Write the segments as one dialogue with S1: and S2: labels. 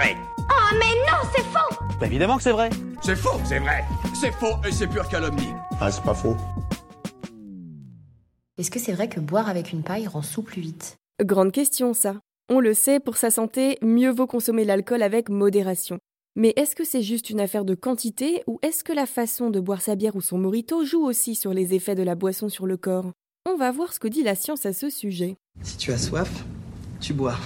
S1: vrai.
S2: Oh mais non, c'est faux
S3: Bah évidemment que c'est vrai.
S4: C'est faux, c'est vrai. C'est faux et c'est pure calomnie.
S5: Ah, c'est pas faux.
S6: Est-ce que c'est vrai que boire avec une paille rend sous plus vite?
S7: Grande question ça. On le sait, pour sa santé, mieux vaut consommer l'alcool avec modération. Mais est-ce que c'est juste une affaire de quantité ou est-ce que la façon de boire sa bière ou son morito joue aussi sur les effets de la boisson sur le corps? On va voir ce que dit la science à ce sujet.
S8: Si tu as soif, tu bois.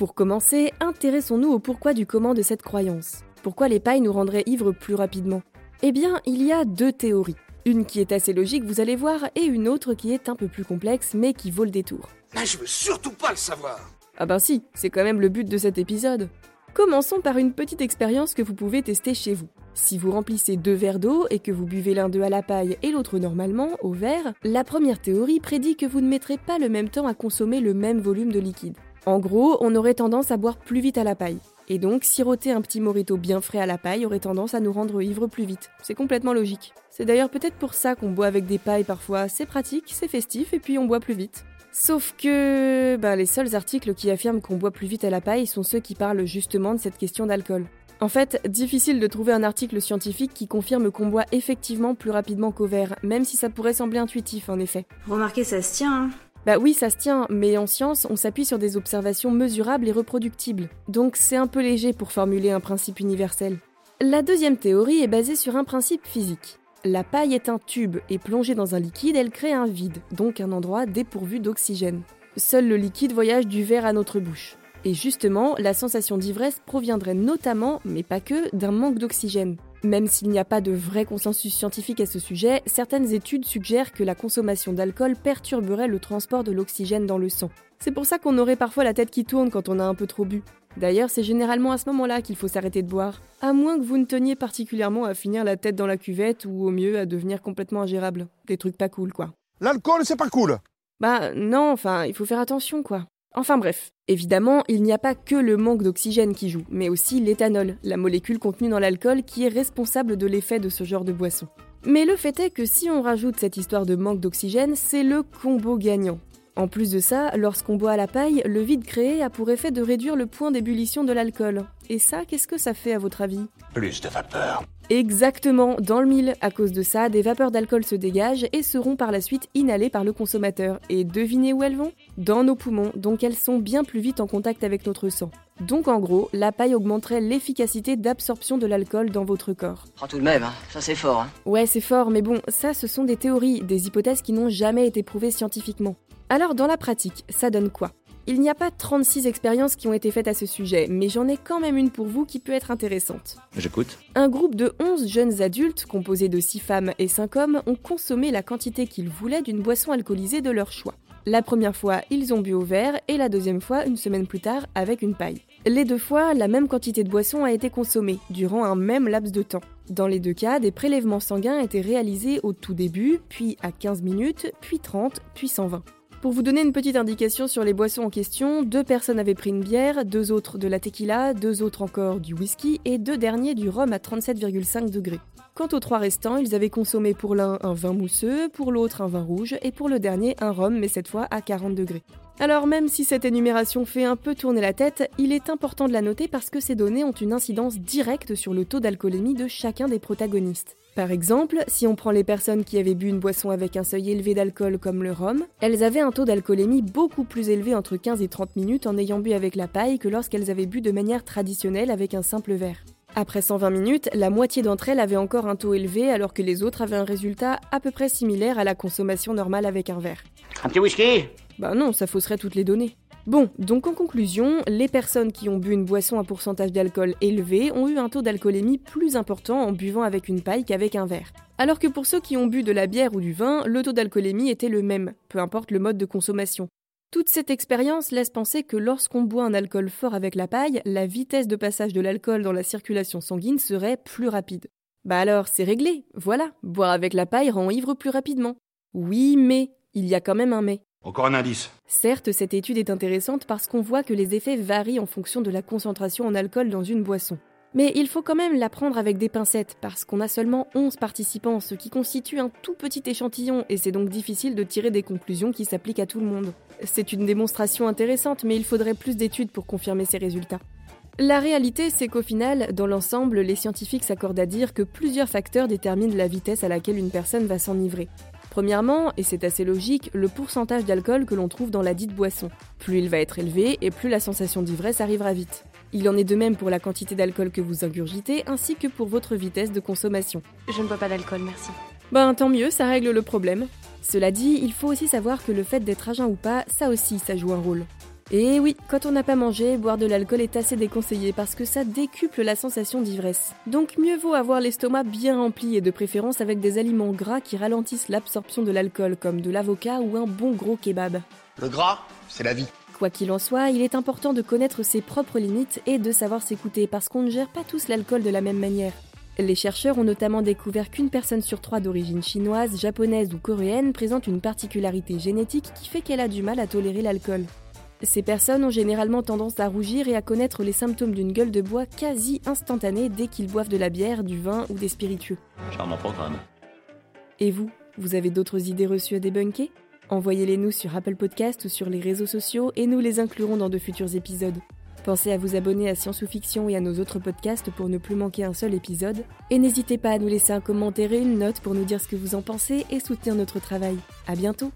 S7: Pour commencer, intéressons-nous au pourquoi du comment de cette croyance. Pourquoi les pailles nous rendraient ivres plus rapidement? Eh bien, il y a deux théories. Une qui est assez logique, vous allez voir, et une autre qui est un peu plus complexe, mais qui vaut le détour.
S4: Mais je veux surtout pas le savoir.
S7: Ah ben si, c'est quand même le but de cet épisode. Commençons par une petite expérience que vous pouvez tester chez vous. Si vous remplissez deux verres d'eau et que vous buvez l'un d'eux à la paille et l'autre normalement, au verre, la première théorie prédit que vous ne mettrez pas le même temps à consommer le même volume de liquide. En gros, on aurait tendance à boire plus vite à la paille. Et donc, siroter un petit morito bien frais à la paille aurait tendance à nous rendre ivres plus vite. C'est complètement logique. C'est d'ailleurs peut-être pour ça qu'on boit avec des pailles parfois. C'est pratique, c'est festif et puis on boit plus vite. Sauf que ben, les seuls articles qui affirment qu'on boit plus vite à la paille sont ceux qui parlent justement de cette question d'alcool. En fait, difficile de trouver un article scientifique qui confirme qu'on boit effectivement plus rapidement qu'au verre, même si ça pourrait sembler intuitif en effet.
S9: Remarquez, ça se tient. Hein
S7: bah oui, ça se tient, mais en science, on s'appuie sur des observations mesurables et reproductibles. Donc c'est un peu léger pour formuler un principe universel. La deuxième théorie est basée sur un principe physique. La paille est un tube et plongée dans un liquide, elle crée un vide, donc un endroit dépourvu d'oxygène. Seul le liquide voyage du verre à notre bouche. Et justement, la sensation d'ivresse proviendrait notamment, mais pas que, d'un manque d'oxygène. Même s'il n'y a pas de vrai consensus scientifique à ce sujet, certaines études suggèrent que la consommation d'alcool perturberait le transport de l'oxygène dans le sang. C'est pour ça qu'on aurait parfois la tête qui tourne quand on a un peu trop bu. D'ailleurs, c'est généralement à ce moment-là qu'il faut s'arrêter de boire, à moins que vous ne teniez particulièrement à finir la tête dans la cuvette ou au mieux à devenir complètement ingérable. Des trucs pas cool, quoi.
S5: L'alcool, c'est pas cool.
S7: Bah non, enfin, il faut faire attention, quoi. Enfin bref, évidemment, il n'y a pas que le manque d'oxygène qui joue, mais aussi l'éthanol, la molécule contenue dans l'alcool qui est responsable de l'effet de ce genre de boisson. Mais le fait est que si on rajoute cette histoire de manque d'oxygène, c'est le combo gagnant. En plus de ça, lorsqu'on boit à la paille, le vide créé a pour effet de réduire le point d'ébullition de l'alcool. Et ça, qu'est-ce que ça fait à votre avis?
S1: Plus de vapeur.
S7: Exactement, dans le mille. À cause de ça, des vapeurs d'alcool se dégagent et seront par la suite inhalées par le consommateur. Et devinez où elles vont? Dans nos poumons, donc elles sont bien plus vite en contact avec notre sang. Donc en gros, la paille augmenterait l'efficacité d'absorption de l'alcool dans votre corps.
S8: Oh, tout de même, hein. ça c'est fort. Hein.
S7: Ouais, c'est fort, mais bon, ça ce sont des théories, des hypothèses qui n'ont jamais été prouvées scientifiquement. Alors dans la pratique, ça donne quoi? Il n'y a pas 36 expériences qui ont été faites à ce sujet, mais j'en ai quand même une pour vous qui peut être intéressante.
S3: J'écoute.
S7: Un groupe de 11 jeunes adultes, composés de 6 femmes et 5 hommes, ont consommé la quantité qu'ils voulaient d'une boisson alcoolisée de leur choix. La première fois, ils ont bu au verre et la deuxième fois, une semaine plus tard, avec une paille. Les deux fois, la même quantité de boisson a été consommée, durant un même laps de temps. Dans les deux cas, des prélèvements sanguins étaient réalisés au tout début, puis à 15 minutes, puis 30, puis 120. Pour vous donner une petite indication sur les boissons en question, deux personnes avaient pris une bière, deux autres de la tequila, deux autres encore du whisky et deux derniers du rhum à 37,5 degrés. Quant aux trois restants, ils avaient consommé pour l'un un vin mousseux, pour l'autre un vin rouge et pour le dernier un rhum, mais cette fois à 40 degrés. Alors même si cette énumération fait un peu tourner la tête, il est important de la noter parce que ces données ont une incidence directe sur le taux d'alcoolémie de chacun des protagonistes. Par exemple, si on prend les personnes qui avaient bu une boisson avec un seuil élevé d'alcool comme le rhum, elles avaient un taux d'alcoolémie beaucoup plus élevé entre 15 et 30 minutes en ayant bu avec la paille que lorsqu'elles avaient bu de manière traditionnelle avec un simple verre. Après 120 minutes, la moitié d'entre elles avaient encore un taux élevé alors que les autres avaient un résultat à peu près similaire à la consommation normale avec un verre.
S1: Un petit whisky?
S7: Bah non, ça fausserait toutes les données. Bon, donc en conclusion, les personnes qui ont bu une boisson à pourcentage d'alcool élevé ont eu un taux d'alcoolémie plus important en buvant avec une paille qu'avec un verre. Alors que pour ceux qui ont bu de la bière ou du vin, le taux d'alcoolémie était le même, peu importe le mode de consommation. Toute cette expérience laisse penser que lorsqu'on boit un alcool fort avec la paille, la vitesse de passage de l'alcool dans la circulation sanguine serait plus rapide. Bah alors, c'est réglé, voilà, boire avec la paille rend ivre plus rapidement. Oui, mais, il y a quand même un mais.
S1: Encore un indice.
S7: Certes, cette étude est intéressante parce qu'on voit que les effets varient en fonction de la concentration en alcool dans une boisson. Mais il faut quand même la prendre avec des pincettes parce qu'on a seulement 11 participants, ce qui constitue un tout petit échantillon et c'est donc difficile de tirer des conclusions qui s'appliquent à tout le monde. C'est une démonstration intéressante mais il faudrait plus d'études pour confirmer ces résultats. La réalité, c'est qu'au final, dans l'ensemble, les scientifiques s'accordent à dire que plusieurs facteurs déterminent la vitesse à laquelle une personne va s'enivrer. Premièrement, et c'est assez logique, le pourcentage d'alcool que l'on trouve dans la dite boisson. Plus il va être élevé, et plus la sensation d'ivresse arrivera vite. Il en est de même pour la quantité d'alcool que vous ingurgitez, ainsi que pour votre vitesse de consommation.
S6: Je ne bois pas d'alcool, merci.
S7: Ben tant mieux, ça règle le problème. Cela dit, il faut aussi savoir que le fait d'être jeun ou pas, ça aussi, ça joue un rôle. Et oui, quand on n'a pas mangé, boire de l'alcool est assez déconseillé parce que ça décuple la sensation d'ivresse. Donc mieux vaut avoir l'estomac bien rempli et de préférence avec des aliments gras qui ralentissent l'absorption de l'alcool comme de l'avocat ou un bon gros kebab.
S1: Le gras, c'est la vie.
S7: Quoi qu'il en soit, il est important de connaître ses propres limites et de savoir s'écouter parce qu'on ne gère pas tous l'alcool de la même manière. Les chercheurs ont notamment découvert qu'une personne sur trois d'origine chinoise, japonaise ou coréenne présente une particularité génétique qui fait qu'elle a du mal à tolérer l'alcool. Ces personnes ont généralement tendance à rougir et à connaître les symptômes d'une gueule de bois quasi instantanée dès qu'ils boivent de la bière, du vin ou des spiritueux.
S1: Charmant programme.
S7: Et vous, vous avez d'autres idées reçues à débunker? Envoyez-les nous sur Apple Podcast ou sur les réseaux sociaux et nous les inclurons dans de futurs épisodes. Pensez à vous abonner à Science ou Fiction et à nos autres podcasts pour ne plus manquer un seul épisode. Et n'hésitez pas à nous laisser un commentaire et une note pour nous dire ce que vous en pensez et soutenir notre travail. À bientôt